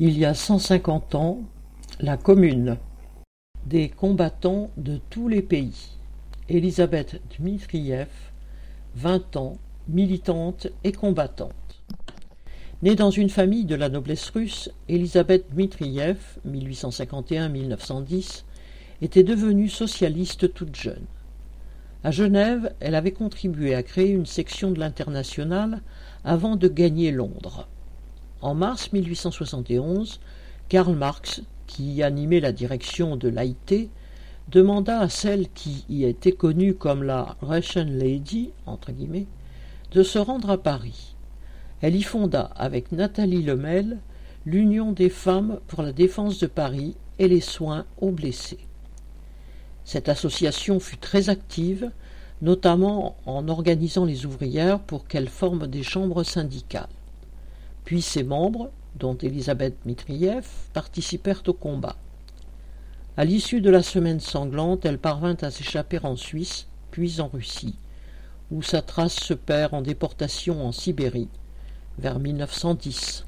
Il y a cent cinquante ans, la Commune. Des combattants de tous les pays. Elisabeth Dmitriev, vingt ans, militante et combattante. Née dans une famille de la noblesse russe, Elisabeth Dmitriev, 1851-1910, était devenue socialiste toute jeune. À Genève, elle avait contribué à créer une section de l'Internationale avant de gagner Londres. En mars 1871, Karl Marx, qui animait la direction de l'AIT, demanda à celle qui y était connue comme la Russian Lady, de se rendre à Paris. Elle y fonda, avec Nathalie Lemel, l'Union des femmes pour la défense de Paris et les soins aux blessés. Cette association fut très active, notamment en organisant les ouvrières pour qu'elles forment des chambres syndicales. Puis ses membres, dont Elisabeth Mitriev, participèrent au combat. À l'issue de la semaine sanglante, elle parvint à s'échapper en Suisse, puis en Russie, où sa trace se perd en déportation en Sibérie, vers 1910.